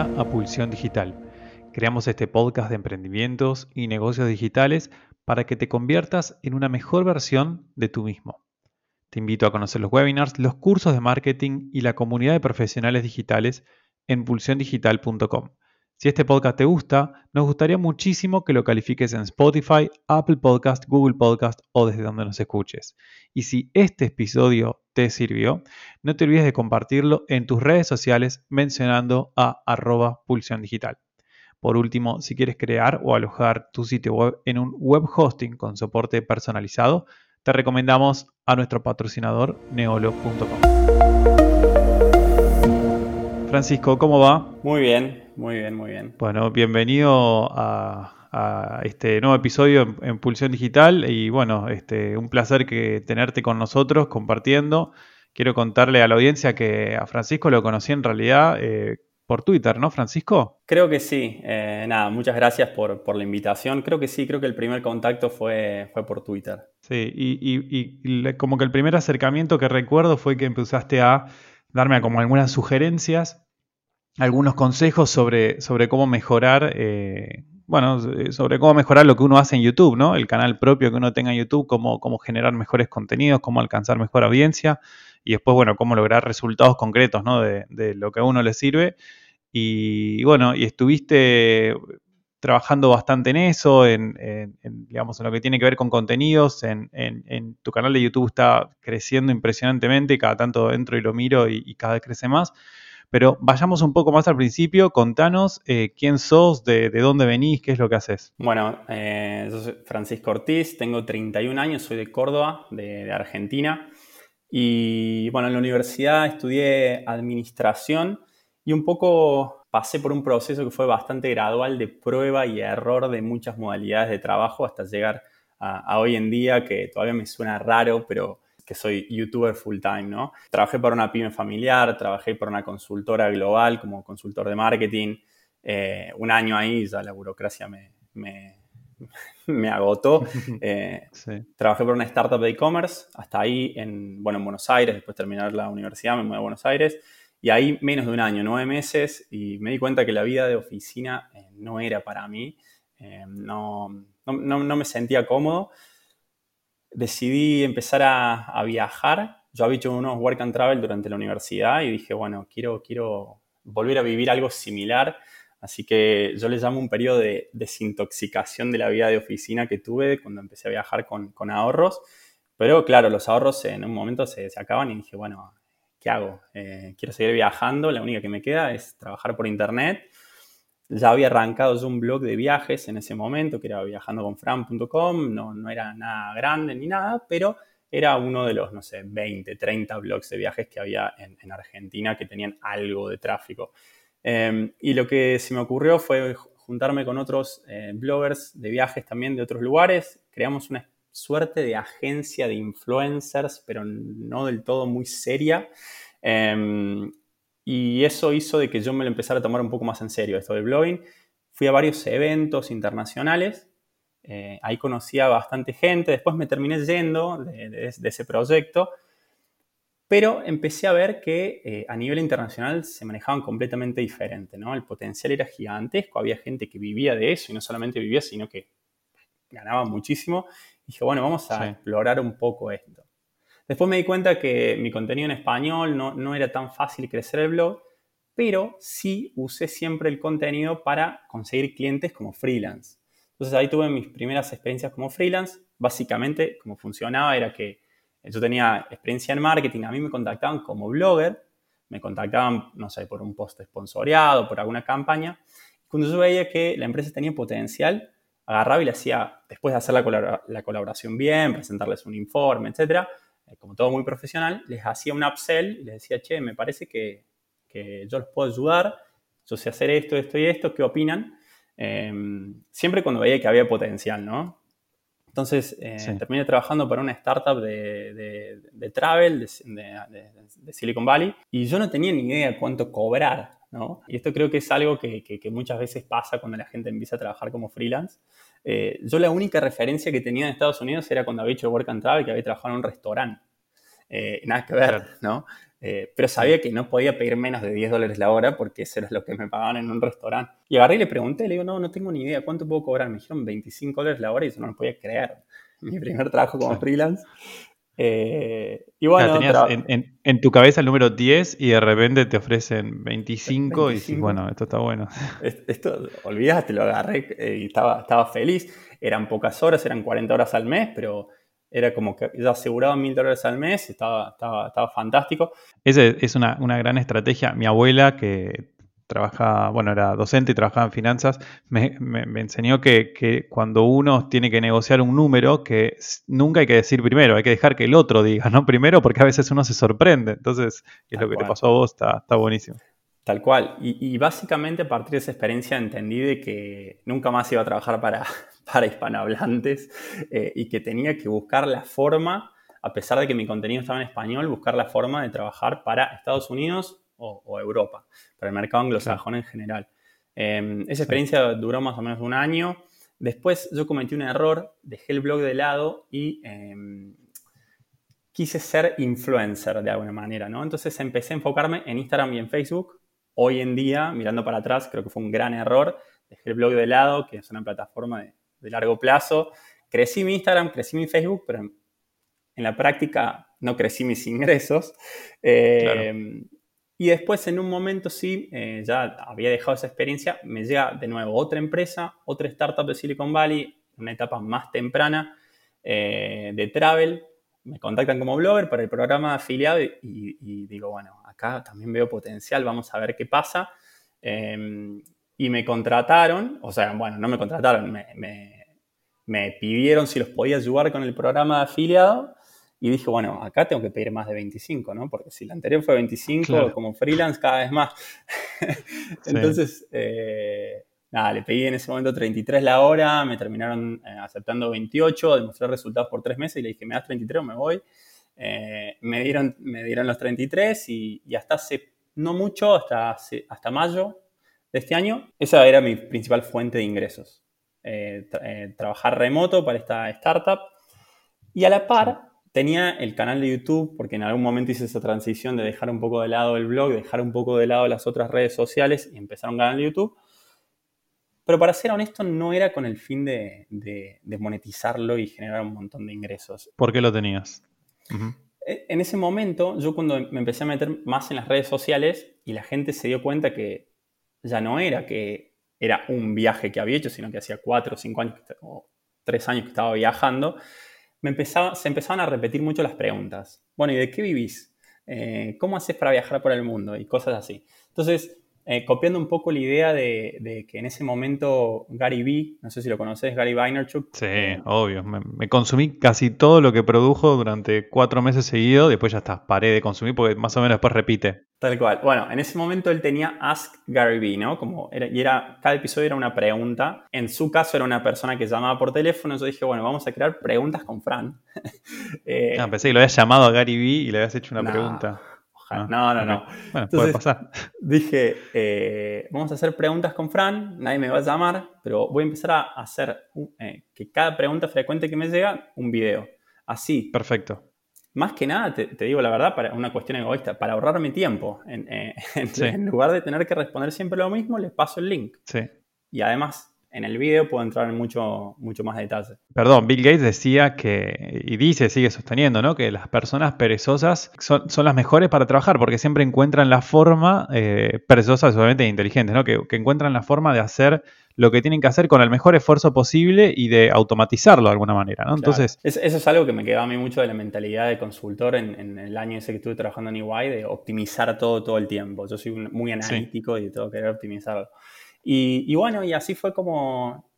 a Pulsión Digital. Creamos este podcast de emprendimientos y negocios digitales para que te conviertas en una mejor versión de tú mismo. Te invito a conocer los webinars, los cursos de marketing y la comunidad de profesionales digitales en pulsiondigital.com. Si este podcast te gusta, nos gustaría muchísimo que lo califiques en Spotify, Apple Podcast, Google Podcast o desde donde nos escuches. Y si este episodio te sirvió, no te olvides de compartirlo en tus redes sociales mencionando a arroba pulsión digital. Por último, si quieres crear o alojar tu sitio web en un web hosting con soporte personalizado, te recomendamos a nuestro patrocinador neolo.com. Francisco, ¿cómo va? Muy bien, muy bien, muy bien. Bueno, bienvenido a, este nuevo episodio en, Pulsión Digital y bueno, este, un placer que tenerte con nosotros compartiendo. Quiero contarle a la audiencia que a Francisco lo conocí en realidad eh, por Twitter, ¿no, Francisco? Creo que sí. Eh, nada, muchas gracias por, la invitación. Creo que sí, creo que el primer contacto fue, fue por Twitter. Sí, y, como que el primer acercamiento que recuerdo fue que empezaste a darme como algunas sugerencias, algunos consejos sobre, sobre cómo mejorar, eh, bueno, sobre cómo mejorar lo que uno hace en YouTube, ¿no? El canal propio que uno tenga en YouTube, cómo, cómo generar mejores contenidos, cómo alcanzar mejor audiencia y después, bueno, cómo lograr resultados concretos, ¿no? De, de lo que a uno le sirve. Y bueno, y estuviste trabajando bastante en eso, en, digamos, en lo que tiene que ver con contenidos. En, tu canal de YouTube está creciendo impresionantemente, cada tanto entro y lo miro y, cada vez crece más. Pero vayamos un poco más al principio, contanos eh, quién sos, de, dónde venís, qué es lo que haces. Bueno, eh, soy Francisco Ortiz, tengo 31 años, soy de Córdoba, de Argentina. Y bueno, en la universidad estudié administración y un poco pasé por un proceso que fue bastante gradual de prueba y error de muchas modalidades de trabajo hasta llegar a, hoy en día, que todavía me suena raro, pero que soy youtuber full time, ¿no? Trabajé para una pyme familiar, trabajé para una consultora global como consultor de marketing. Eh, un año ahí ya la burocracia me, me, agotó. Eh, trabajé por una startup de e-commerce, hasta ahí en, bueno, en Buenos Aires, después de terminar la universidad me mudé a Buenos Aires. Y ahí menos de un año, nueve meses, y me di cuenta que la vida de oficina eh, no era para mí, eh, no, no, me sentía cómodo. Decidí empezar a, viajar. Yo había hecho unos work and travel durante la universidad y dije, bueno, quiero, quiero volver a vivir algo similar. Así que yo le llamo un periodo de desintoxicación de la vida de oficina que tuve cuando empecé a viajar con, con ahorros. Pero claro, los ahorros en un momento se, se acaban y dije, bueno, ¿qué hago? Eh, quiero seguir viajando, la única que me queda es trabajar por internet. Ya había arrancado un blog de viajes en ese momento, que era viajandoconfran.com, no, no era nada grande ni nada, pero era uno de los, no sé, 20, 30 blogs de viajes que había en, Argentina que tenían algo de tráfico. Em, y lo que se me ocurrió fue juntarme con otros eh, bloggers de viajes también de otros lugares. Creamos una suerte de agencia de influencers, pero no del todo muy seria. Em, y eso hizo de que yo me lo empezara a tomar un poco más en serio esto del blogging. Fui a varios eventos internacionales, eh, ahí conocí a bastante gente, después me terminé yendo de, ese proyecto, pero empecé a ver que eh, a nivel internacional se manejaban completamente diferente, ¿no? El potencial era gigantesco, había gente que vivía de eso y no solamente vivía, sino que ganaba muchísimo dije, bueno, vamos a explorar un poco esto. Después me di cuenta que mi contenido en español no, no era tan fácil crecer el blog, pero sí usé siempre el contenido para conseguir clientes como freelance. Entonces ahí tuve mis primeras experiencias como freelance. Básicamente, como funcionaba era que yo tenía experiencia en marketing, a mí me contactaban como blogger, me contactaban, no sé, por un post sponsoreado, por alguna campaña. Cuando yo veía que la empresa tenía potencial, agarraba y le hacía, después de hacer la, colaboración bien, presentarles un informe, etcétera, eh, como todo muy profesional, les hacía un upsell y les decía, che, me parece que, yo los puedo ayudar, yo sé hacer esto, esto y esto, ¿qué opinan? Em, siempre cuando veía que había potencial, ¿no? Entonces eh, terminé trabajando para una startup de, de, travel de, Silicon Valley y yo no tenía ni idea cuánto cobrar, ¿no? Y esto creo que es algo que, que, muchas veces pasa cuando la gente empieza a trabajar como freelance. Eh, yo la única referencia que tenía en Estados Unidos era cuando había hecho Work and Travel, que había trabajado en un restaurante. Eh, nada que ver, ¿no? Eh, pero sabía que no podía pedir menos de 10 dólares la hora porque eso era lo que me pagaban en un restaurante. Y agarré y le pregunté, le digo, no, no tengo ni idea, ¿cuánto puedo cobrar? Me dijeron 25 dólares la hora y yo no lo podía creer. Mi primer trabajo como freelance. Eh, y bueno, tenías en, tu cabeza el número 10 y de repente te ofrecen 25, y dices, bueno, esto está bueno. Esto, olvidaste, lo agarré eh, y estaba, estaba feliz. Eran pocas horas, eran 40 horas al mes, pero era como que ya aseguraba mil dólares al mes, estaba, estaba, estaba fantástico. Esa es una, una, gran estrategia. Mi abuela, que trabajaba, bueno, era docente y trabajaba en finanzas, me, enseñó que, cuando uno tiene que negociar un número, que nunca hay que decir primero, hay que dejar que el otro diga, no primero, porque a veces uno se sorprende. Entonces, es lo que te pasó a vos, está, está buenísimo. Tal cual. Y, básicamente a partir de esa experiencia entendí de que nunca más iba a trabajar para, para hispanohablantes eh, y que tenía que buscar la forma, a pesar de que mi contenido estaba en español, buscar la forma de trabajar para Estados Unidos o, Europa, para el mercado anglosajón en general. Em, esa experiencia duró más o menos un año. Después yo cometí un error, dejé el blog de lado y em, quise ser influencer de alguna manera, ¿no? Entonces empecé a enfocarme en Instagram y en Facebook. Hoy en día, mirando para atrás, creo que fue un gran error. Dejé el blog de lado, que es una plataforma de, largo plazo. Crecí mi Instagram, crecí mi Facebook, pero en, la práctica no crecí mis ingresos. Em, y después, en un momento, sí, eh, ya había dejado esa experiencia, me llega de nuevo otra empresa, otra startup de Silicon Valley, una etapa más temprana eh, de travel. Me contactan como blogger para el programa afiliado y, digo, bueno, acá también veo potencial, vamos a ver qué pasa. Em, y me contrataron, o sea, bueno, no me contrataron, me, me pidieron si los podía ayudar con el programa de afiliado y dije, bueno, acá tengo que pedir más de 25, ¿no? Porque si la anterior fue 25, como freelance, cada vez más. Entonces, eh, nada, le pedí en ese momento 33 la hora, me terminaron eh, aceptando 28, demostré resultados por tres meses y le dije, ¿me das 33 o me voy? Eh, me, dieron, me dieron los 33 y, y, hasta hace no mucho, hasta, hasta mayo de este año, esa era mi principal fuente de ingresos. trabajar remoto para esta startup y a la par Tenía el canal de YouTube, porque en algún momento hice esa transición de dejar un poco de lado el blog, dejar un poco de lado las otras redes sociales y empezar un canal de YouTube. Pero para ser honesto, no era con el fin de, monetizarlo y generar un montón de ingresos. ¿Por qué lo tenías? E, en ese momento, yo cuando me empecé a meter más en las redes sociales y la gente se dio cuenta que ya no era que era un viaje que había hecho, sino que hacía cuatro o cinco años o tres años que estaba viajando, me empezaba, se empezaban a repetir mucho las preguntas. Bueno, ¿y de qué vivís? Eh, ¿Cómo haces para viajar por el mundo? Y cosas así. Entonces, eh, copiando un poco la idea de, que en ese momento Gary Vee, no sé si lo conoces, Gary Vaynerchuk. Sí, obvio. Me, consumí casi todo lo que produjo durante cuatro meses seguidos, después ya está, paré de consumir porque más o menos después repite. Tal cual. Bueno, en ese momento él tenía Ask Gary Vee, ¿no? Como era, y era, cada episodio era una pregunta. En su caso era una persona que llamaba por teléfono. Yo dije, bueno, vamos a crear preguntas con Fran. eh, no, pensé que lo habías llamado a Gary Vee y le habías hecho una pregunta. Ah, no, no, no. Bueno, puede pasar. Dije, eh, vamos a hacer preguntas con Fran, nadie me va a llamar, pero voy a empezar a hacer eh, que cada pregunta frecuente que me llega, un video. Así. Perfecto. Más que nada, te, digo la verdad, para una cuestión egoísta, para ahorrarme tiempo. En, eh, en lugar de tener que responder siempre lo mismo, les paso el link. Sí. Y además, en el video puedo entrar en mucho, mucho más detalle. Perdón, Bill Gates decía que, y dice, sigue sosteniendo, ¿no? Que las personas perezosas son, las mejores para trabajar porque siempre encuentran la forma, eh, perezosas obviamente inteligentes, ¿no? Que, encuentran la forma de hacer lo que tienen que hacer con el mejor esfuerzo posible y de automatizarlo de alguna manera, ¿no? Entonces... eso es algo que me quedó a mí mucho de la mentalidad de consultor en, el año ese que estuve trabajando en EY, de optimizar todo todo el tiempo. Yo soy muy analítico y tengo que querer optimizarlo. Y, bueno, y así fue como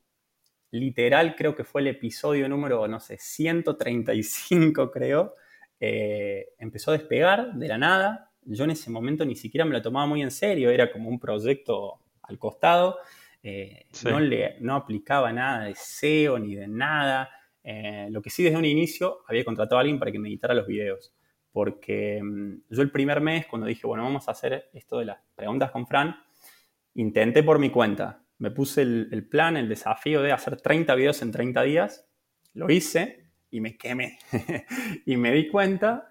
literal, creo que fue el episodio número, no sé, 135 creo, eh, empezó a despegar de la nada. Yo en ese momento ni siquiera me lo tomaba muy en serio, era como un proyecto al costado. Eh, no, le, no aplicaba nada de SEO ni de nada. Eh, lo que sí desde un inicio había contratado a alguien para que me editara los videos. Porque mm, yo el primer mes, cuando dije, bueno, vamos a hacer esto de las preguntas con Fran, intenté por mi cuenta. Me puse el, plan, el desafío de hacer 30 videos en 30 días. Lo hice y me quemé. y me di cuenta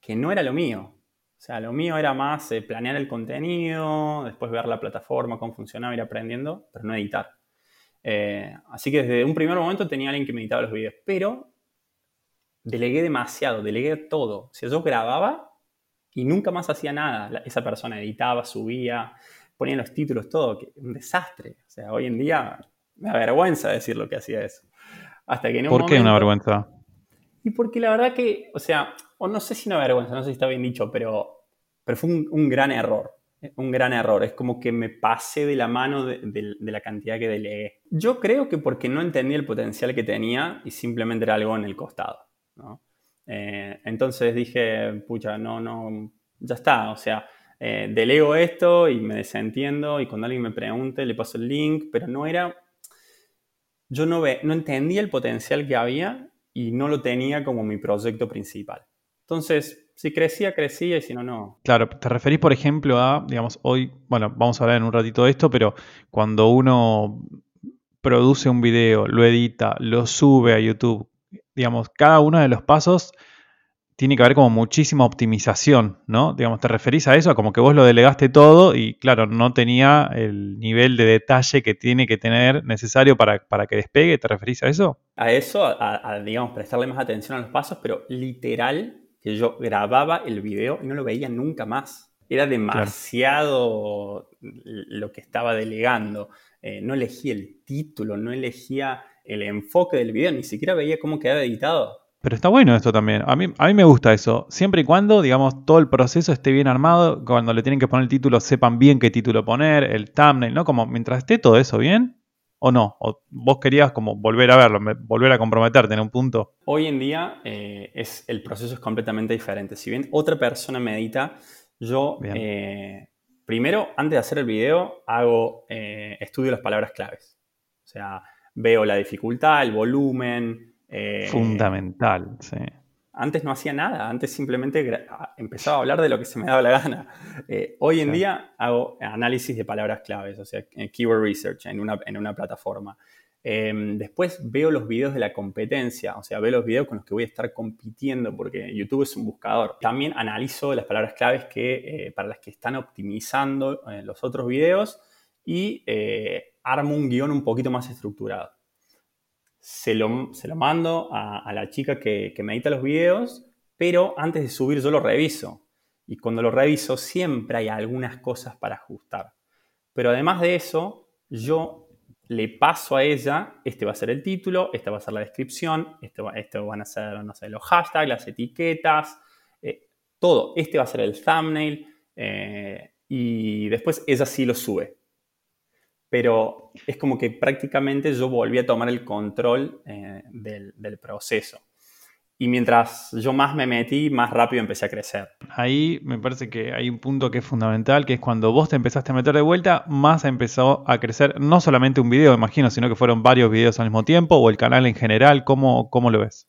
que no era lo mío. O sea, lo mío era más eh, planear el contenido, después ver la plataforma, cómo funcionaba, ir aprendiendo, pero no editar. Eh, así que desde un primer momento tenía alguien que me editaba los videos, pero delegué demasiado, delegué todo. O sea, yo grababa y nunca más hacía nada. Esa persona editaba, subía, ponía los títulos, todo. Un desastre. O sea, hoy en día me da vergüenza decir lo que hacía eso. Hasta que ¿Por qué una vergüenza? Y porque la verdad que, o sea, o no sé si una vergüenza, no sé si está bien dicho, pero, pero fue un, gran error. Un gran error. Es como que me pasé de la mano de, la cantidad que delegué. Yo creo que porque no entendí el potencial que tenía y simplemente era algo en el costado. Eh, entonces dije, pucha, no, no, ya está. O sea, eh, delego esto y me desentiendo y cuando alguien me pregunte le paso el link, pero no era, yo no, ve, no entendía el potencial que había y no lo tenía como mi proyecto principal. Entonces, si crecía, crecía y si no, no. Claro, te referís, por ejemplo, a, digamos, hoy, bueno, vamos a hablar en un ratito de esto, pero cuando uno produce un video, lo edita, lo sube a YouTube, digamos, cada uno de los pasos tiene que haber como muchísima optimización, ¿no? Digamos, ¿te referís a eso? A como que vos lo delegaste todo y, claro, no tenía el nivel de detalle que tiene que tener necesario para, para que despegue. ¿Te referís a eso? A eso, a, digamos, prestarle más atención a los pasos, pero literal que yo grababa el video y no lo veía nunca más. Era demasiado lo que estaba delegando. Eh, no elegía el título, no elegía el enfoque del video, ni siquiera veía cómo quedaba editado. Pero está bueno esto también. A mí, a mí me gusta eso. Siempre y cuando, digamos, todo el proceso esté bien armado, cuando le tienen que poner el título, sepan bien qué título poner, el thumbnail, ¿no? Como mientras esté todo eso bien, o no. O vos querías como volver a verlo, volver a comprometerte en un punto. Hoy en día eh, es, el proceso es completamente diferente. Si bien otra persona me edita, yo eh, primero, antes de hacer el video, hago, eh, estudio las palabras claves. O sea, veo la dificultad, el volumen. Eh, Fundamental, sí. Antes no hacía nada, antes simplemente empezaba a hablar de lo que se me daba la gana. Eh, hoy en día hago análisis de palabras claves, o sea, eh, keyword research en una, en una plataforma. Em, después veo los videos de la competencia, o sea, veo los videos con los que voy a estar compitiendo, porque YouTube es un buscador. También analizo las palabras claves que, para las que están optimizando los otros videos y armo un guion un poquito más estructurado. Se lo, se lo mando a, la chica que, que me edita los videos, pero antes de subir yo lo reviso. Y cuando lo reviso siempre hay algunas cosas para ajustar. Pero además de eso, yo le paso a ella, este va a ser el título, esta va a ser la descripción, esto, esto van a ser, no sé, los hashtags, las etiquetas, eh, todo. Este va a ser el thumbnail eh, y después ella sí lo sube pero es como que prácticamente yo volví a tomar el control eh, del, del, proceso. Y mientras yo más me metí, más rápido empecé a crecer. Ahí me parece que hay un punto que es fundamental, que es cuando vos te empezaste a meter de vuelta, más empezó a crecer no solamente un video, imagino, sino que fueron varios videos al mismo tiempo, o el canal en general. ¿Cómo, cómo lo ves?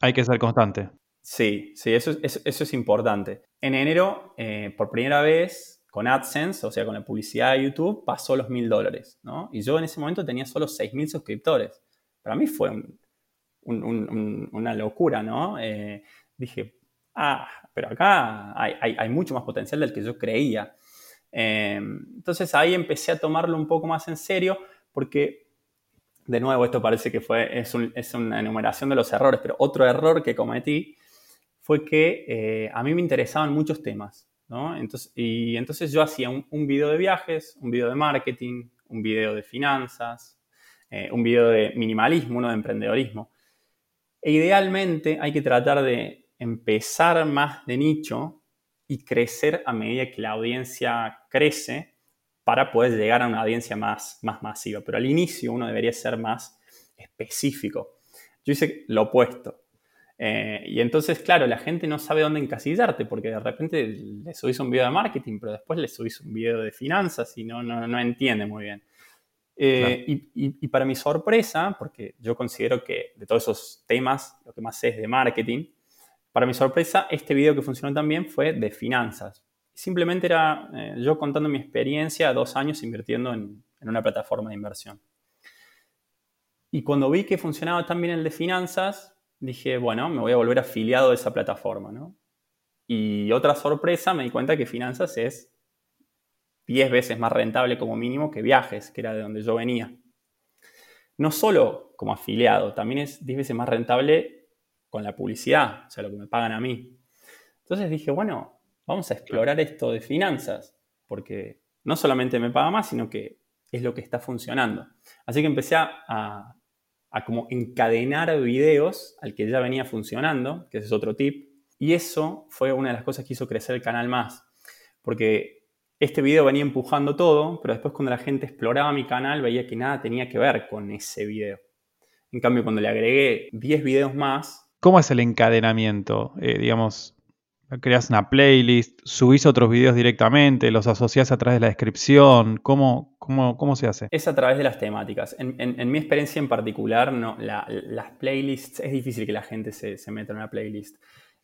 Hay que ser constante. Sí, sí, eso, es importante. En enero, eh, por primera vez, con AdSense, o sea, con la publicidad de YouTube, pasó los mil dólares, ¿no? Y yo en ese momento tenía solo seis mil suscriptores. Para mí fue una locura, ¿no? Eh, dije, ah, pero acá hay, mucho más potencial del que yo creía. Eh, entonces ahí empecé a tomarlo un poco más en serio porque de nuevo, esto parece que fue, es, una enumeración de los errores, pero otro error que cometí fue que eh, a mí me interesaban muchos temas. Entonces, y entonces yo hacía un, video de viajes, un video de marketing, un video de finanzas, eh, un video de minimalismo, uno de emprendedorismo. E idealmente hay que tratar de empezar más de nicho y crecer a medida que la audiencia crece para poder llegar a una audiencia más, más masiva. Pero al inicio uno debería ser más específico. Yo hice lo opuesto. Eh, y entonces, claro, la gente no sabe dónde encasillarte porque de repente le subís un video de marketing, pero después le subís un video de finanzas y no, no, no entiende muy bien. Eh, y, para mi sorpresa, porque yo considero que de todos esos temas, lo que más sé es de marketing, para mi sorpresa, este video que funcionó también fue de finanzas. Simplemente era eh, yo contando mi experiencia, dos años invirtiendo en, una plataforma de inversión. Y cuando vi que funcionaba tan bien el de finanzas, dije, bueno, me voy a volver afiliado de esa plataforma. Y otra sorpresa, me di cuenta que finanzas es 10 veces más rentable como mínimo que viajes, que era de donde yo venía. No solo como afiliado, también es 10 veces más rentable con la publicidad, o sea, lo que me pagan a mí. Entonces dije, bueno, vamos a explorar esto de finanzas, porque no solamente me paga más, sino que es lo que está funcionando. Así que empecé a, a como encadenar videos al que ya venía funcionando, que ese es otro tip. Y eso fue una de las cosas que hizo crecer el canal más. Porque este video venía empujando todo, pero después cuando la gente exploraba mi canal veía que nada tenía que ver con ese video. En cambio, cuando le agregué 10 videos más... ¿Cómo es el encadenamiento? Eh, digamos, creas una playlist, subís otros videos directamente, los asociás a través de la descripción, ¿cómo, cómo, cómo se hace? Es a través de las temáticas. En, mi experiencia en particular, no, las playlists, es difícil que la gente se, meta en una playlist.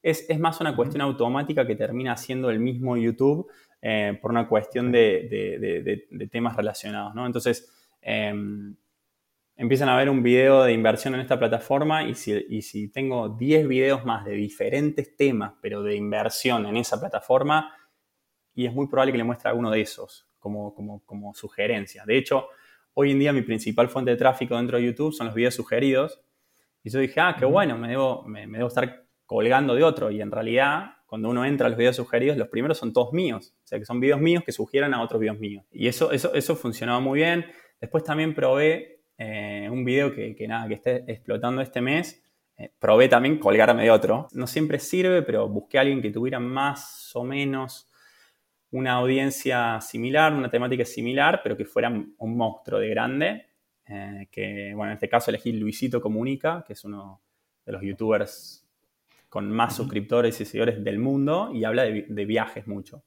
Es, más una cuestión automática que termina siendo el mismo YouTube eh, por una cuestión de, temas relacionados, ¿no? Entonces, em, empiezan a ver un video de inversión en esta plataforma y si, tengo 10 videos más de diferentes temas, pero de inversión en esa plataforma, y es muy probable que le muestre alguno de esos como, como, como sugerencia. De hecho, hoy en día mi principal fuente de tráfico dentro de YouTube son los videos sugeridos. Y yo dije, ah, qué bueno, me debo, me, debo estar colgando de otro. Y en realidad, cuando uno entra a los videos sugeridos, los primeros son todos míos. O sea, que son videos míos que sugieran a otros videos míos. Y eso, eso, eso funcionaba muy bien. Después también probé eh, un video que, nada, que esté explotando este mes. Eh, probé también colgarme de otro. No siempre sirve, pero busqué a alguien que tuviera más o menos una audiencia similar, una temática similar, pero que fuera un monstruo de grande. Eh, que, bueno, en este caso elegí Luisito Comunica, que es uno de los youtubers con más suscriptores y seguidores del mundo y habla de, viajes mucho.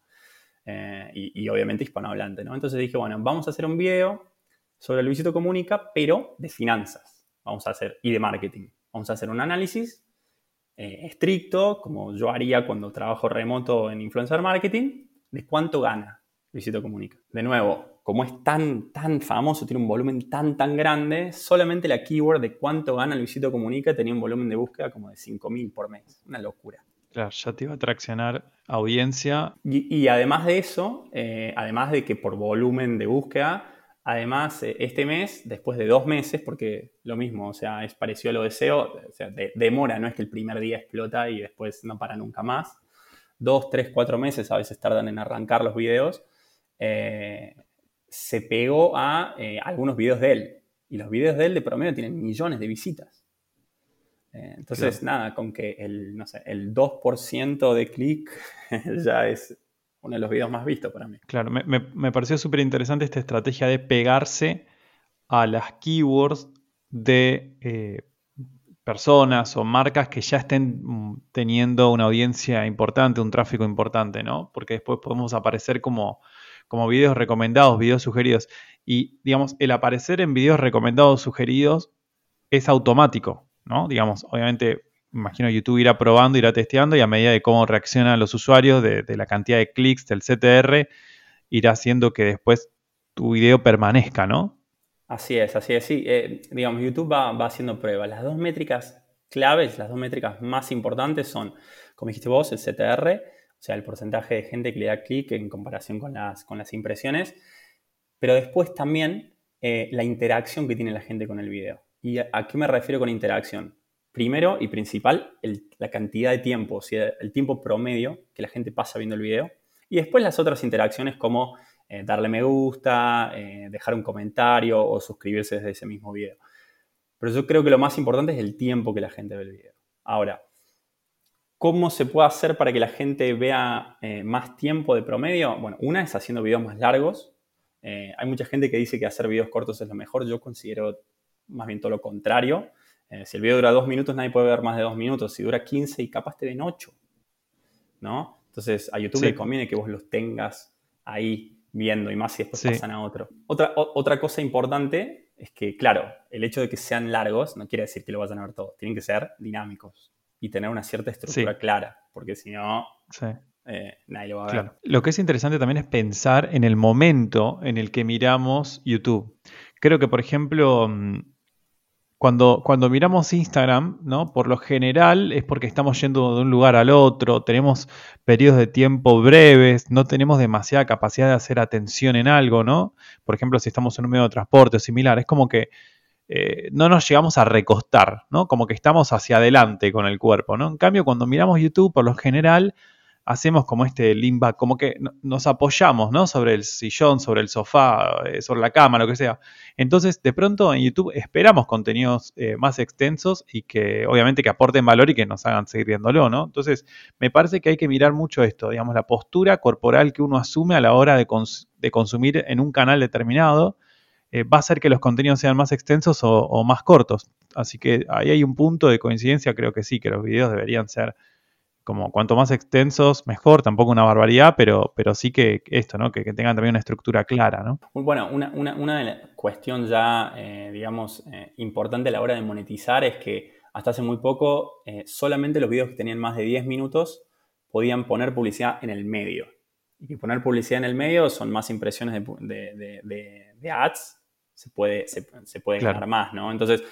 y, y, obviamente hispanohablante, ¿no? Entonces dije, bueno, vamos a hacer un video sobre Luisito Comunica, pero de finanzas. Vamos a hacer, y de marketing. Vamos a hacer un análisis eh, estricto, como yo haría cuando trabajo remoto en influencer marketing, de cuánto gana Luisito Comunica. De nuevo, como es tan, tan famoso, tiene un volumen tan, tan grande, solamente la keyword de cuánto gana Luisito Comunica tenía un volumen de búsqueda como de 5.000 por mes. Una locura. Claro, ya te iba a traccionar audiencia. Y, además de eso, eh, además de que por volumen de búsqueda, Además, eh, este mes, después de dos meses, porque lo mismo, o sea, es parecido a lo deseo, o sea, demora, no es que el primer día explota y después no para nunca más. Dos, tres, cuatro meses a veces tardan en arrancar los videos. Eh, se pegó a eh, algunos videos de él. Y los videos de él de promedio tienen millones de visitas. entonces, nada, con que el, no sé, el 2% de clic ya es uno de los videos más vistos para mí. Claro, me, pareció súper interesante esta estrategia de pegarse a las keywords de eh, personas o marcas que ya estén mm, teniendo una audiencia importante, un tráfico importante, ¿no? Porque después podemos aparecer como, como videos recomendados, videos sugeridos. Y, digamos, el aparecer en videos recomendados, sugeridos, es automático, ¿no? Digamos, obviamente imagino YouTube irá probando, irá testeando y a medida de cómo reaccionan los usuarios, de, la cantidad de clics del CTR, irá haciendo que después tu video permanezca, ¿no? Así es, así es, sí. Eh, digamos, YouTube va, haciendo pruebas. Las dos métricas claves, las dos métricas más importantes son, como dijiste vos, el CTR, o sea, el porcentaje de gente que le da clic en comparación con las, con las impresiones, pero después también eh, la interacción que tiene la gente con el video. ¿Y a qué me refiero con interacción? Primero y principal, la cantidad de tiempo, o sea, el tiempo promedio que la gente pasa viendo el video. Y después las otras interacciones como eh, darle me gusta, eh, dejar un comentario o suscribirse desde ese mismo video. Pero yo creo que lo más importante es el tiempo que la gente ve el video. Ahora, ¿cómo se puede hacer para que la gente vea eh, más tiempo de promedio? Bueno, una es haciendo videos más largos. hay mucha gente que dice que hacer videos cortos es lo mejor. Yo considero más bien todo lo contrario. Eh, si el video dura dos minutos, nadie puede ver más de dos minutos. Si dura 15 y capaz te ven 8. ¿No? Entonces a YouTube le conviene que vos los tengas ahí viendo y más si después pasan a otro. Otra, otra cosa importante es que, claro, el hecho de que sean largos no quiere decir que lo vayan a ver todo. Tienen que ser dinámicos y tener una cierta estructura clara, porque si no, eh, nadie lo va a ver. Lo que es interesante también es pensar en el momento en el que miramos YouTube. Creo que, por ejemplo, mm, cuando, cuando miramos Instagram, ¿no? Por lo general es porque estamos yendo de un lugar al otro, tenemos periodos de tiempo breves, no tenemos demasiada capacidad de hacer atención en algo, ¿no? Por ejemplo, si estamos en un medio de transporte o similar, es como que eh, no nos llegamos a recostar, ¿no? Como que estamos hacia adelante con el cuerpo, ¿no? En cambio, cuando miramos YouTube, por lo general hacemos como este limba, como que nos apoyamos, ¿no? Sobre el sillón, sobre el sofá, eh, sobre la cama, lo que sea. Entonces, de pronto en YouTube esperamos contenidos eh, más extensos y que obviamente que aporten valor y que nos hagan seguir viéndolo, ¿no? Entonces, me parece que hay que mirar mucho esto, digamos, la postura corporal que uno asume a la hora de, consumir en un canal determinado. Eh, va a hacer que los contenidos sean más extensos o, o más cortos. Así que ahí hay un punto de coincidencia, creo que sí, que los videos deberían ser como cuanto más extensos, mejor, tampoco una barbaridad, pero, pero sí que esto, ¿no? Que, tengan también una estructura clara, ¿no? Bueno, una, una, cuestión ya, eh, digamos, eh, importante a la hora de monetizar es que hasta hace muy poco eh, solamente los videos que tenían más de 10 minutos podían poner publicidad en el medio. Y poner publicidad en el medio son más impresiones de, ads, se puede, se, puede ganar más, ¿no? Entonces,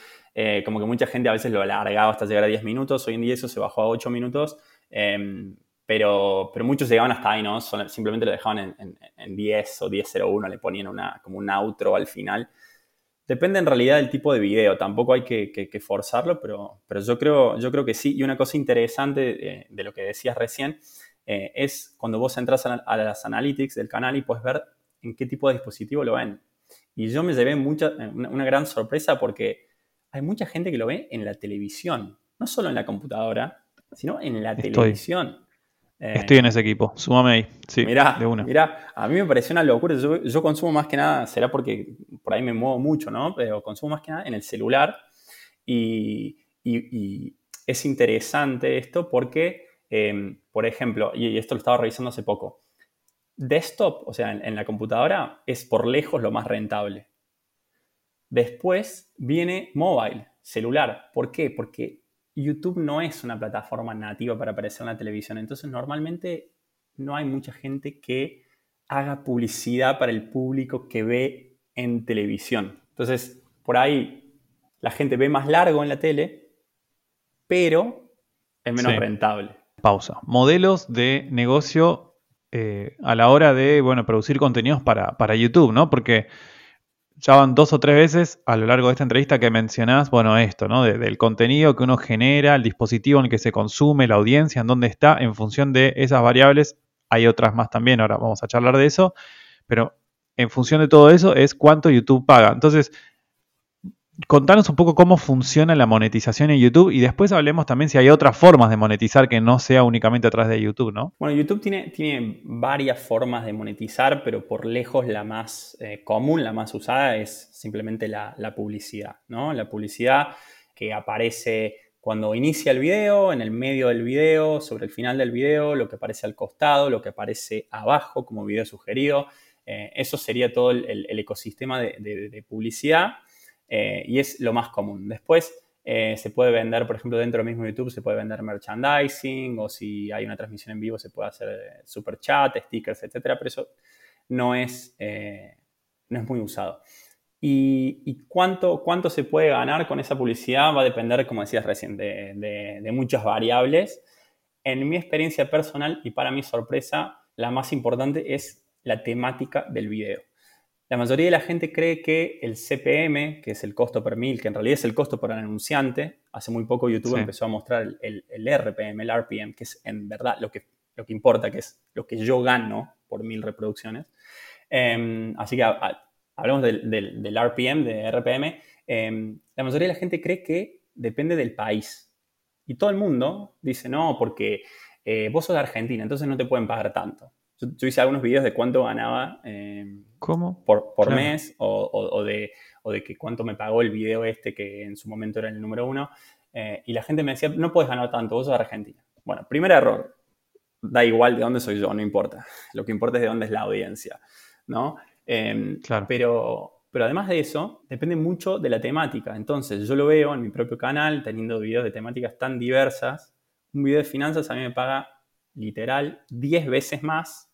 como que mucha gente a veces lo alargaba hasta llegar a 10 minutos, hoy en día eso se bajó a 8 minutos Em, pero, pero muchos llegaban hasta ahí, ¿no? simplemente lo dejaban en, en, 10 o 10.01, le ponían una, como un outro al final. Depende en realidad del tipo de video, tampoco hay que, que, forzarlo, pero, pero yo, creo, yo creo que sí. Y una cosa interesante de, lo que decías recién eh, es cuando vos entras a, las analytics del canal y puedes ver en qué tipo de dispositivo lo ven. Y yo me llevé mucha, una, una gran sorpresa porque hay mucha gente que lo ve en la televisión, no solo en la computadora, sino en la televisión. Estoy en ese equipo, súmame ahí. Sí, mirá, de una. Mirá, a mí me pareció una locura. Yo, consumo más que nada, será porque por ahí me muevo mucho, ¿no? Pero consumo más que nada en el celular. Y, es interesante esto porque, em, por ejemplo, y esto lo estaba revisando hace poco, desktop, o sea, en, la computadora, es por lejos lo más rentable. Después viene mobile, celular. ¿Por qué? Porque YouTube no es una plataforma nativa para aparecer en la televisión, entonces normalmente no hay mucha gente que haga publicidad para el público que ve en televisión. Entonces, por ahí la gente ve más largo en la tele, pero es menos rentable. Pausa. Modelos de negocio eh, a la hora de bueno, producir contenidos para, para YouTube, ¿no? Porque ya van dos o tres veces a lo largo de esta entrevista que mencionás, bueno, esto, ¿no? del contenido que uno genera, el dispositivo en el que se consume, la audiencia, en dónde está, en función de esas variables. Hay otras más también, ahora vamos a charlar de eso, pero en función de todo eso es cuánto YouTube paga. Entonces, contanos un poco cómo funciona la monetización en YouTube y después hablemos también si hay otras formas de monetizar que no sea únicamente a través de YouTube, ¿no? Bueno, YouTube tiene, tiene varias formas de monetizar, pero por lejos la más eh, común, la más usada es simplemente la, publicidad, ¿no? La publicidad que aparece cuando inicia el video, en el medio del video, sobre el final del video, lo que aparece al costado, lo que aparece abajo como video sugerido. Eh, eso sería todo el, ecosistema de publicidad. Eh, y es lo más común. Después eh, se puede vender, por ejemplo, dentro del mismo YouTube se puede vender merchandising o si hay una transmisión en vivo se puede hacer eh, super chat, stickers, etcétera, pero eso no es, no es muy usado. Y, cuánto, cuánto se puede ganar con esa publicidad va a depender, como decías recién, de, de muchas variables. En mi experiencia personal y para mi sorpresa, la más importante es la temática del video. La mayoría de la gente cree que el CPM, que es el costo per mil, que en realidad es el costo por anunciante, hace muy poco YouTube empezó a mostrar el, RPM, el RPM, que es en verdad lo que, lo que importa, que es lo que yo gano por mil reproducciones. Em, así que hablamos del, RPM, de RPM. Em, la mayoría de la gente cree que depende del país. Y todo el mundo dice, no, porque eh, vos sos de Argentina, entonces no te pueden pagar tanto. Yo, hice algunos videos de cuánto ganaba ¿Cómo? por, por mes o, de, o de que cuánto me pagó el video este que en su momento era el número uno. Eh, y la gente me decía, no puedes ganar tanto, vos sos de Argentina. Bueno, primer error, da igual de dónde soy yo, no importa. Lo que importa es de dónde es la audiencia, ¿no? Em, claro. Pero, pero además de eso, depende mucho de la temática. Entonces, yo lo veo en mi propio canal, teniendo videos de temáticas tan diversas. Un video de finanzas a mí me paga literal 10 veces más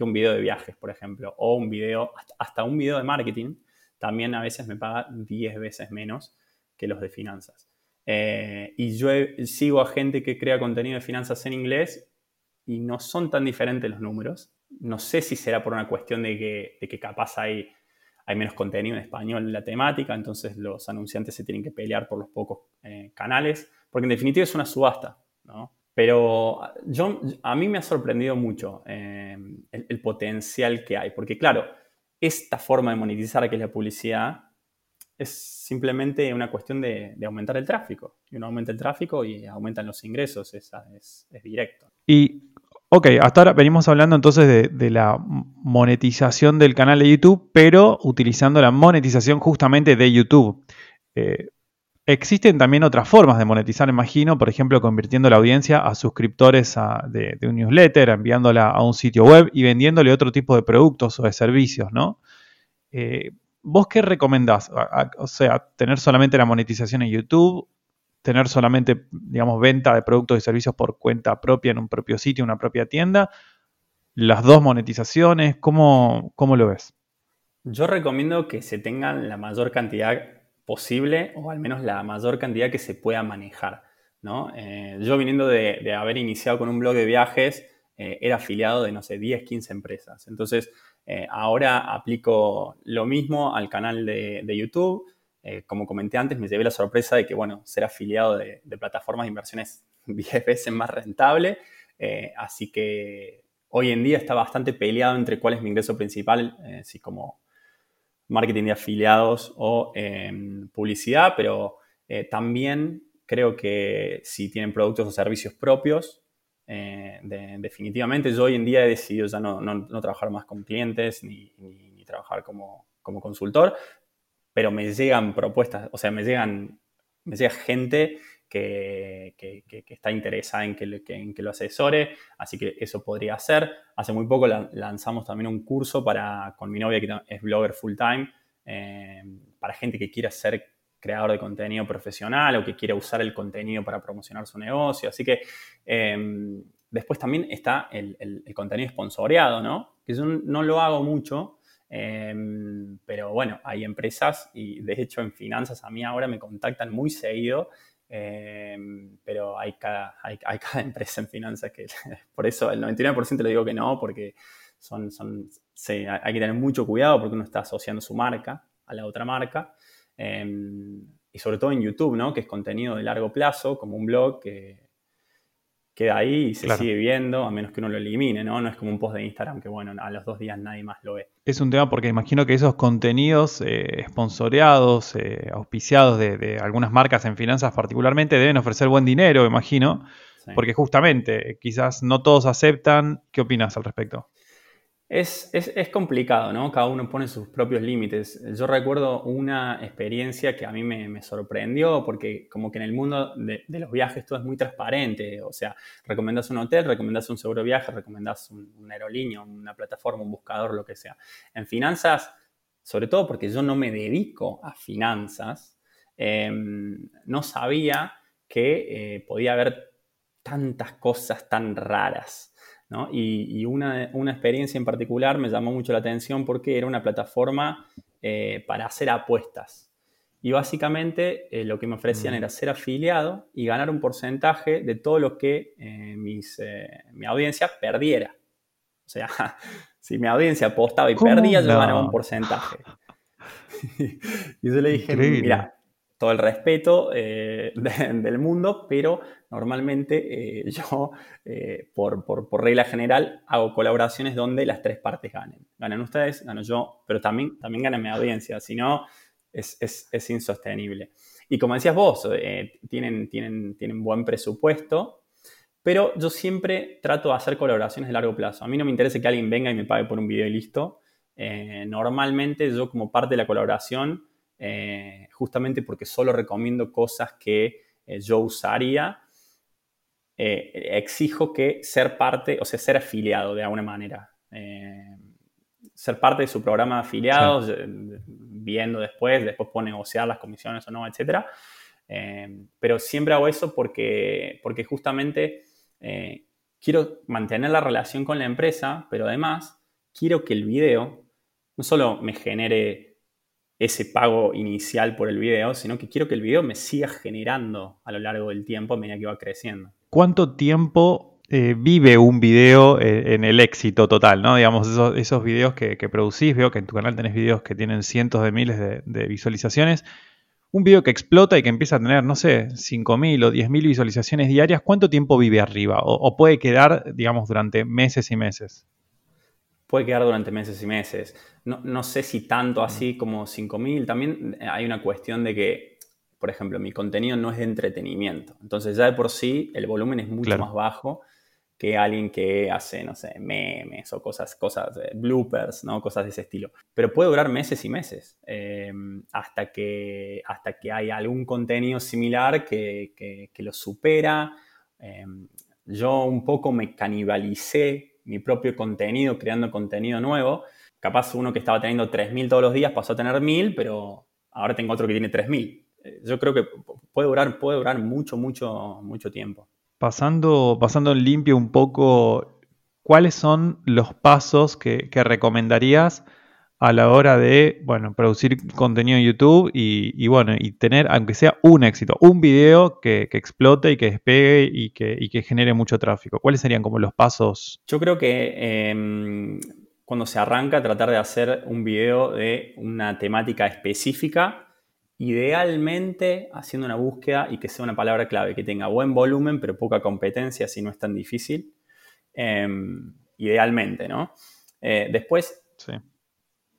que un video de viajes, por ejemplo, o un video, hasta un video de marketing, también a veces me paga 10 veces menos que los de finanzas. Eh, y yo sigo a gente que crea contenido de finanzas en inglés y no son tan diferentes los números. No sé si será por una cuestión de que, de que capaz hay, hay menos contenido en español en la temática, entonces los anunciantes se tienen que pelear por los pocos eh, canales, porque en definitiva es una subasta, ¿no? Pero yo, a mí me ha sorprendido mucho eh, el, potencial que hay, porque claro, esta forma de monetizar que es la publicidad es simplemente una cuestión de, aumentar el tráfico. Y uno aumenta el tráfico y aumentan los ingresos, es, es, es directo. Y Ok, hasta ahora venimos hablando entonces de, la monetización del canal de YouTube, pero utilizando la monetización justamente de YouTube. Eh, existen también otras formas de monetizar, imagino, por ejemplo, convirtiendo la audiencia a suscriptores de, un newsletter, enviándola a un sitio web y vendiéndole otro tipo de productos o de servicios, ¿no? Eh, ¿Vos qué recomendás? O sea, tener solamente la monetización en YouTube tener solamente, digamos, venta de productos y servicios por cuenta propia en un propio sitio, una propia tienda, las dos monetizaciones, ¿cómo, cómo lo ves? Yo recomiendo que se tengan la mayor cantidad posible o al menos la mayor cantidad que se pueda manejar. ¿no? Eh, yo viniendo de, haber iniciado con un blog de viajes, eh, era afiliado de, no sé, 10, 15 empresas. Entonces, eh, ahora aplico lo mismo al canal de, de YouTube como comenté antes, me llevé la sorpresa de que, bueno, ser afiliado de, plataformas de inversiones 10 veces más rentable. Así que hoy en día está bastante peleado entre cuál es mi ingreso principal, si como marketing de afiliados o em, publicidad, pero también creo que si tienen productos o servicios propios, definitivamente. Yo hoy en día he decidido ya no, trabajar más con clientes ni, trabajar como, como consultor, pero me llegan propuestas, o sea, me llegan, me llega gente que, está interesada en que, lo asesore, así que eso podría ser. Hace muy poco lanzamos también un curso para, con mi novia que es blogger full time, eh, para gente que quiera ser creador de contenido profesional o que quiera usar el contenido para promocionar su negocio. Así que em, después también está el, contenido sponsoreado, ¿no? Que yo no lo hago mucho, Em, pero bueno, hay empresas y de hecho en finanzas a mí ahora me contactan muy seguido, em, pero hay cada, hay, cada empresa en finanzas que por eso el 99% le digo que no, porque son, son, hay que tener mucho cuidado porque uno está asociando su marca a la otra marca. Em, y sobre todo en YouTube, ¿no? que es contenido de largo plazo, como un blog que queda ahí y se sigue viendo, a menos que uno lo elimine, ¿no? No es como un post de Instagram que, bueno, a los dos días nadie más lo ve. Es un tema porque imagino que esos contenidos eh, sponsoreados, eh, auspiciados de, algunas marcas en finanzas particularmente, deben ofrecer buen dinero, imagino, porque justamente quizás no todos aceptan. ¿Qué opinas al respecto? Es, complicado, ¿no? Cada uno pone sus propios límites. Yo recuerdo una experiencia que a mí me, sorprendió porque como que en el mundo de, los viajes todo es muy transparente. O sea, recomendás un hotel, recomendás un seguro viaje, recomendás un, una aerolínea, una plataforma, un buscador, lo que sea. En finanzas, sobre todo porque yo no me dedico a finanzas, em, no sabía que eh, podía haber tantas cosas tan raras. Y, una, experiencia en particular me llamó mucho la atención porque era una plataforma eh, para hacer apuestas. Y básicamente eh, lo que me ofrecían mm. era ser afiliado y ganar un porcentaje de todo lo que eh, mi audiencia perdiera. O sea, si mi audiencia apostaba y perdía, yo ganaba un porcentaje. y yo le dije, mira, todo el respeto eh, del mundo, pero normalmente eh, yo, eh, por, regla general, hago colaboraciones donde las tres partes ganen. Ganan ustedes, gano yo, pero también, también gana mi audiencia, si no, es, insostenible. Y como decías vos, tienen, tienen, tienen buen presupuesto, Pero yo siempre trato de hacer colaboraciones de largo plazo. A mí no me interesa que alguien venga y me pague por un video y listo. Normalmente yo como parte de la colaboración, eh, justamente porque solo recomiendo cosas que eh, yo usaría, exijo que ser parte, o sea, ser afiliado de alguna manera. ser parte de su programa de afiliados, viendo después, después puedo negociar las comisiones o no, etc. pero siempre hago eso porque, porque justamente quiero mantener la relación con la empresa, pero además quiero que el video no solo me genere ese pago inicial por el video, sino que quiero que el video me siga generando a lo largo del tiempo a medida que va creciendo. ¿Cuánto tiempo eh, vive un video eh, en el éxito total? ¿no? Digamos, esos, videos que, producís, veo que en tu canal tenés videos que tienen cientos de miles de, visualizaciones. Un video que explota y que empieza a tener, no sé, 5.000 o 10.000 visualizaciones diarias, ¿cuánto tiempo vive arriba? o puede quedar, digamos, durante meses y meses? Puede quedar durante meses y meses. No, sé si tanto así como 5.000. También hay una cuestión de que, por ejemplo, mi contenido no es de entretenimiento. Entonces ya de por sí el volumen es mucho más bajo que alguien que hace, no sé, memes o cosas, cosas, bloopers, ¿no? Cosas de ese estilo. Pero puede durar meses y meses eh, hasta, que, hasta que hay algún contenido similar que, lo supera. Eh, yo un poco me canibalicé mi propio contenido, creando contenido nuevo. Capaz uno que estaba teniendo 3.000 todos los días pasó a tener 1.000, pero ahora tengo otro que tiene 3.000. Eh, yo creo que puede durar, puede durar mucho, mucho, mucho tiempo. Pasando, pasando en limpio un poco, ¿cuáles son los pasos que, que recomendarías a la hora de, bueno, producir contenido en YouTube y, bueno, y tener, aunque sea un éxito, un video que, explote y que despegue y que, genere mucho tráfico. ¿Cuáles serían como los pasos? Yo creo que em, cuando se arranca, tratar de hacer un video de una temática específica, idealmente haciendo una búsqueda y que sea una palabra clave, que tenga buen volumen pero poca competencia, si no es tan difícil. Em, idealmente, ¿no? Eh, después, sí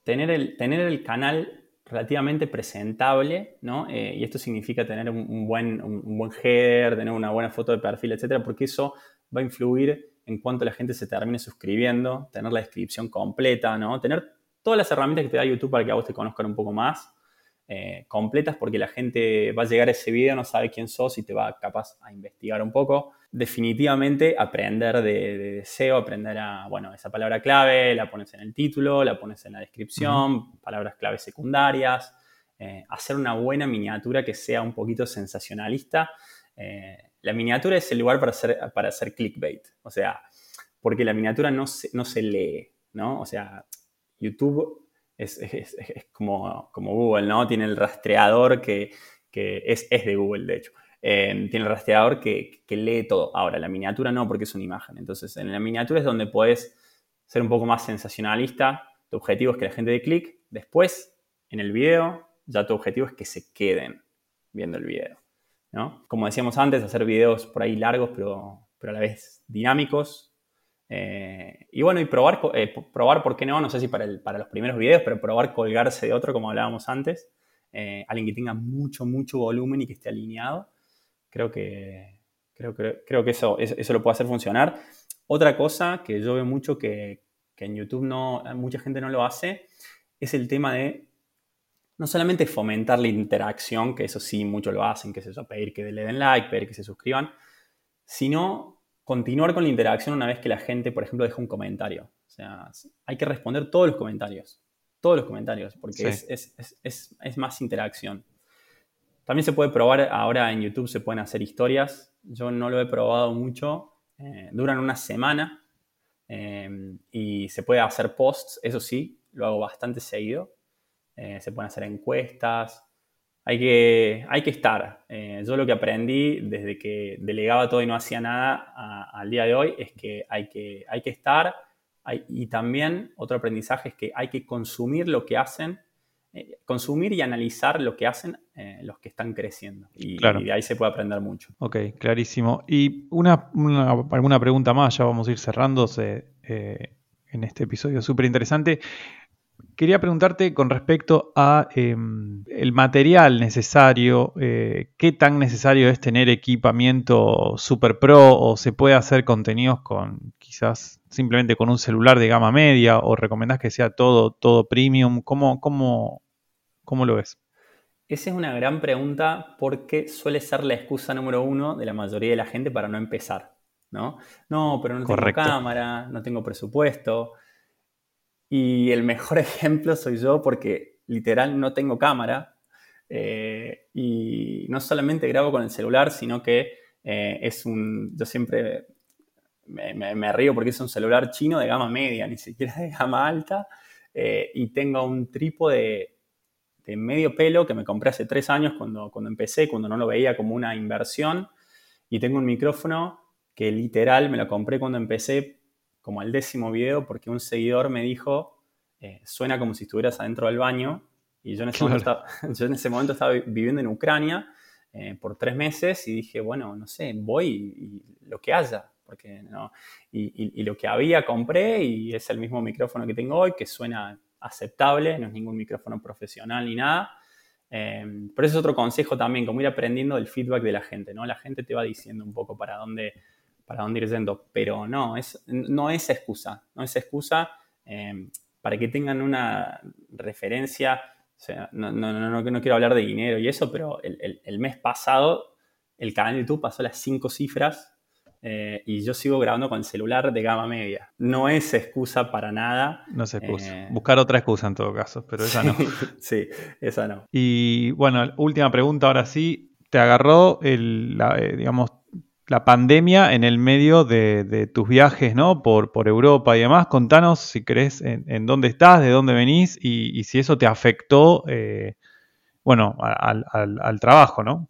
tener el, tener el canal relativamente presentable, ¿no? Eh, y esto significa tener un, buen, un, buen header, tener una buena foto de perfil, etcétera, porque eso va a influir en cuanto la gente se termine suscribiendo, tener la descripción completa, ¿no? Tener todas las herramientas que te da YouTube para que a vos te conozcan un poco más, eh, completas, porque la gente va a llegar a ese video, no sabe quién sos y te va capaz a investigar un poco definitivamente aprender de, SEO, aprender a, bueno, esa palabra clave, la pones en el título, la pones en la descripción, palabras clave secundarias, eh, hacer una buena miniatura que sea un poquito sensacionalista. Eh, la miniatura es el lugar para hacer, para hacer clickbait, o sea, porque la miniatura no se, no se lee, ¿no? O sea, YouTube es, como, como, Google, ¿no? Tiene el rastreador que, es, es de Google, de hecho. Eh, tiene el rastreador que, lee todo. Ahora, la miniatura no, porque es una imagen. Entonces, en la miniatura es donde puedes ser un poco más sensacionalista. Tu objetivo es que la gente dé clic. Después, en el video, ya tu objetivo es que se queden viendo el video. ¿no? Como decíamos antes, hacer videos por ahí largos, pero, pero a la vez dinámicos. Eh, y bueno, y probar, eh, probar, ¿por qué no? No sé si para, el, para los primeros videos, pero probar colgarse de otro, como hablábamos antes. alguien que tenga mucho, mucho volumen y que esté alineado creo que, creo, creo que eso, eso, lo puede hacer funcionar. Otra cosa que yo veo mucho que, en YouTube no, mucha gente no lo hace es el tema de no solamente fomentar la interacción, que eso sí muchos lo hacen, que es eso, pedir que le den like, pedir que se suscriban, sino continuar con la interacción una vez que la gente, por ejemplo, deja un comentario. O sea, hay que responder todos los comentarios, todos los comentarios, porque es, es, es, más interacción. También se puede probar, ahora en YouTube se pueden hacer historias. Yo no lo he probado mucho. Eh, duran una semana eh, y se puede hacer posts, eso sí, lo hago bastante seguido. Eh, se pueden hacer encuestas. Hay que, hay que estar. yo lo que aprendí desde que delegaba todo y no hacía nada al día de hoy es que hay que, hay que estar. y también otro aprendizaje es que hay que consumir lo que hacen eh, consumir y analizar lo que hacen eh, los que están creciendo. Y, de ahí se puede aprender mucho. Ok, clarísimo. Y una, alguna pregunta más, ya vamos a ir cerrándose eh, en este episodio súper interesante. quería preguntarte con respecto a em, el material necesario, eh, qué tan necesario es tener equipamiento super pro o se puede hacer contenidos con quizás simplemente con un celular de gama media o recomendás que sea todo, todo premium, ¿Cómo, cómo, cómo lo ves? Esa es una gran pregunta porque suele ser la excusa número uno de la mayoría de la gente para no empezar, ¿no? No, pero no tengo cámara, no tengo presupuesto. Y el mejor ejemplo soy yo porque literal no tengo cámara eh, y no solamente grabo con el celular, sino que eh, es un, yo siempre me, río porque es un celular chino de gama media, ni siquiera de gama alta, eh, y tengo un trípode de medio pelo que me compré hace tres años cuando, cuando empecé, cuando no lo veía como una inversión, y tengo un micrófono que literal me lo compré cuando empecé como al décimo video porque un seguidor me dijo, eh, suena como si estuvieras adentro del baño. Y yo en ese, momento, estaba, yo en ese momento estaba viviendo en Ucrania eh, por tres meses y dije, bueno, no sé, voy y, lo que haya. Porque, ¿no? Y, lo que había compré y es el mismo micrófono que tengo hoy, que suena aceptable, no es ningún micrófono profesional ni nada. Eh, pero ese es otro consejo también, como ir aprendiendo del feedback de la gente, ¿no? La gente te va diciendo un poco para dónde, para dónde ir yendo, pero no, es, no es excusa, no es excusa eh, para que tengan una referencia, o sea, no, no, no, no, quiero hablar de dinero y eso, pero el, el, mes pasado el canal de YouTube pasó las cinco cifras eh, y yo sigo grabando con el celular de gama media. No es excusa para nada. No es excusa. Eh, Buscar otra excusa en todo caso, pero esa no. sí, esa no. Y bueno, última pregunta ahora sí. ¿Te agarró el, digamos, la pandemia en el medio de, tus viajes, ¿no? Por, por, Europa y demás. Contanos, si crees, en, dónde estás, de dónde venís y, si eso te afectó, eh, bueno, al, trabajo, ¿no?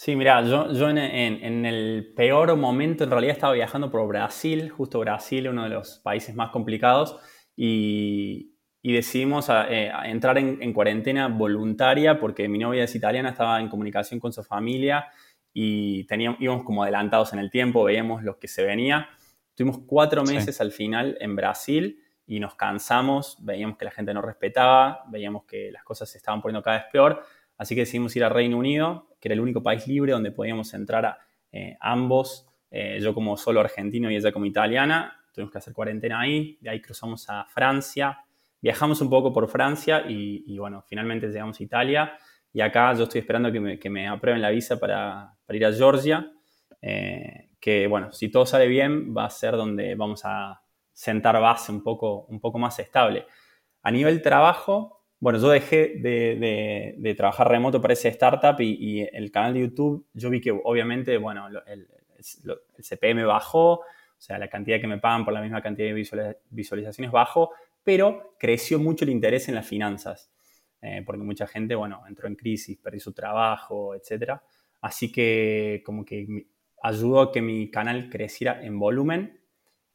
Sí, mira, yo, yo en, el peor momento en realidad estaba viajando por Brasil, justo Brasil, uno de los países más complicados, y, decidimos eh, entrar en, cuarentena voluntaria porque mi novia es italiana, estaba en comunicación con su familia y teníamos, íbamos como adelantados en el tiempo, veíamos lo que se venía. Tuvimos cuatro meses al final en Brasil y nos cansamos, veíamos que la gente no respetaba, veíamos que las cosas se estaban poniendo cada vez peor, así que decidimos ir a Reino Unido, que era el único país libre donde podíamos entrar a, eh, ambos, eh, yo como solo argentino y ella como italiana, tuvimos que hacer cuarentena ahí, de ahí cruzamos a Francia, viajamos un poco por Francia y, bueno, finalmente llegamos a Italia. Y acá yo estoy esperando que me, aprueben la visa para, para ir a Georgia, eh, que bueno, si todo sale bien va a ser donde vamos a sentar base un poco, un poco más estable. A nivel trabajo, bueno, yo dejé de, de, trabajar remoto para ese startup y, el canal de YouTube, yo vi que obviamente, bueno, el, CPM bajó, o sea, la cantidad que me pagan por la misma cantidad de visualizaciones bajó, pero creció mucho el interés en las finanzas. Eh, porque mucha gente, bueno, entró en crisis, perdió su trabajo, etc. Así que como que ayudó a que mi canal creciera en volumen.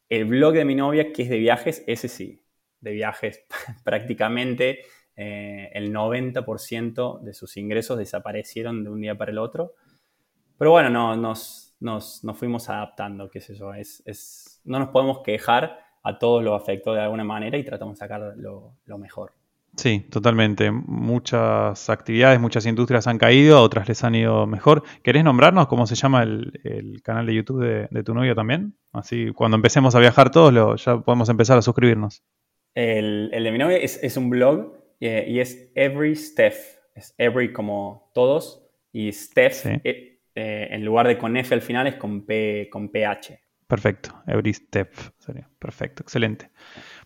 El blog de mi novia, que es de viajes, ese sí, de viajes prácticamente eh, el 90% de sus ingresos desaparecieron de un día para el otro. Pero bueno, no, nos, nos, nos fuimos adaptando, qué sé yo. Es, es, no nos podemos quejar, a todos lo afectó de alguna manera y tratamos de sacar lo, lo mejor. Sí, totalmente. Muchas actividades, muchas industrias han caído, otras les han ido mejor. ¿Querés nombrarnos cómo se llama el, canal de YouTube de, tu novio también? Así cuando empecemos a viajar todos ya podemos empezar a suscribirnos. El, de mi novia es, un blog eh, y es Every Steph. Es Every como todos y Steph eh, eh, en lugar de con F al final es con, P, con PH. Perfecto, Every Step sería. Perfecto, excelente.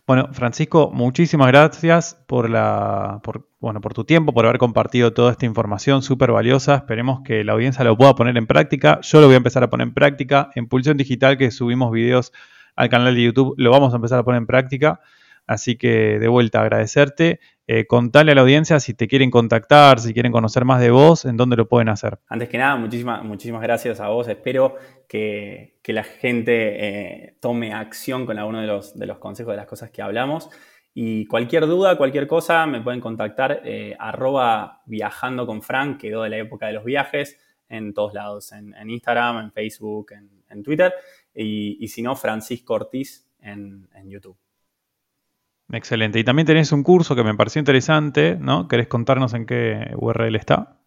Bueno, Francisco, muchísimas gracias por, la, bueno, por tu tiempo, por haber compartido toda esta información súper valiosa. Esperemos que la audiencia lo pueda poner en práctica. Yo lo voy a empezar a poner en práctica. En Pulsión Digital, que subimos videos al canal de YouTube, lo vamos a empezar a poner en práctica. Así que de vuelta agradecerte. Eh, contale a la audiencia si te quieren contactar, si quieren conocer más de vos, en dónde lo pueden hacer. Antes que nada, muchísimas, muchísimas gracias a vos. Espero que, la gente eh, tome acción con alguno de los, de los consejos, de las cosas que hablamos. Y cualquier duda, cualquier cosa, me pueden contactar eh, arroba viajando con Frank, quedó de la época de los viajes, en todos lados, en, Instagram, en Facebook, en, Twitter, y, si no, Francisco Ortiz en, en YouTube. Excelente. Y también tenés un curso que me pareció interesante, ¿no? ¿Querés contarnos en qué URL está?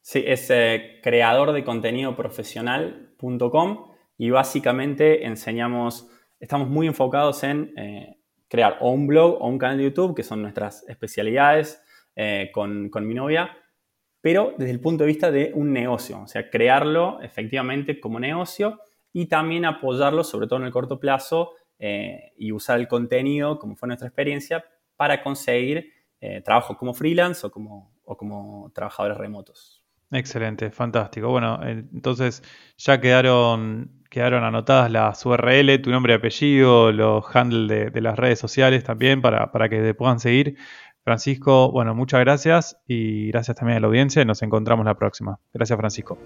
Sí, es eh, creador de contenido profesional.com y básicamente enseñamos, estamos muy enfocados en eh, crear o un blog o un canal de YouTube, que son nuestras especialidades eh, con, con mi novia, pero desde el punto de vista de un negocio, o sea, crearlo efectivamente como negocio y también apoyarlo, sobre todo en el corto plazo, eh, y usar el contenido, como fue nuestra experiencia, para conseguir eh, trabajos como freelance o como, o como trabajadores remotos. Excelente, fantástico. Bueno, entonces ya quedaron, quedaron anotadas las URL, tu nombre y apellido, los handles de, las redes sociales también para, para que te puedan seguir. Francisco, bueno, muchas gracias y gracias también a la audiencia. Nos encontramos la próxima. Gracias, Francisco.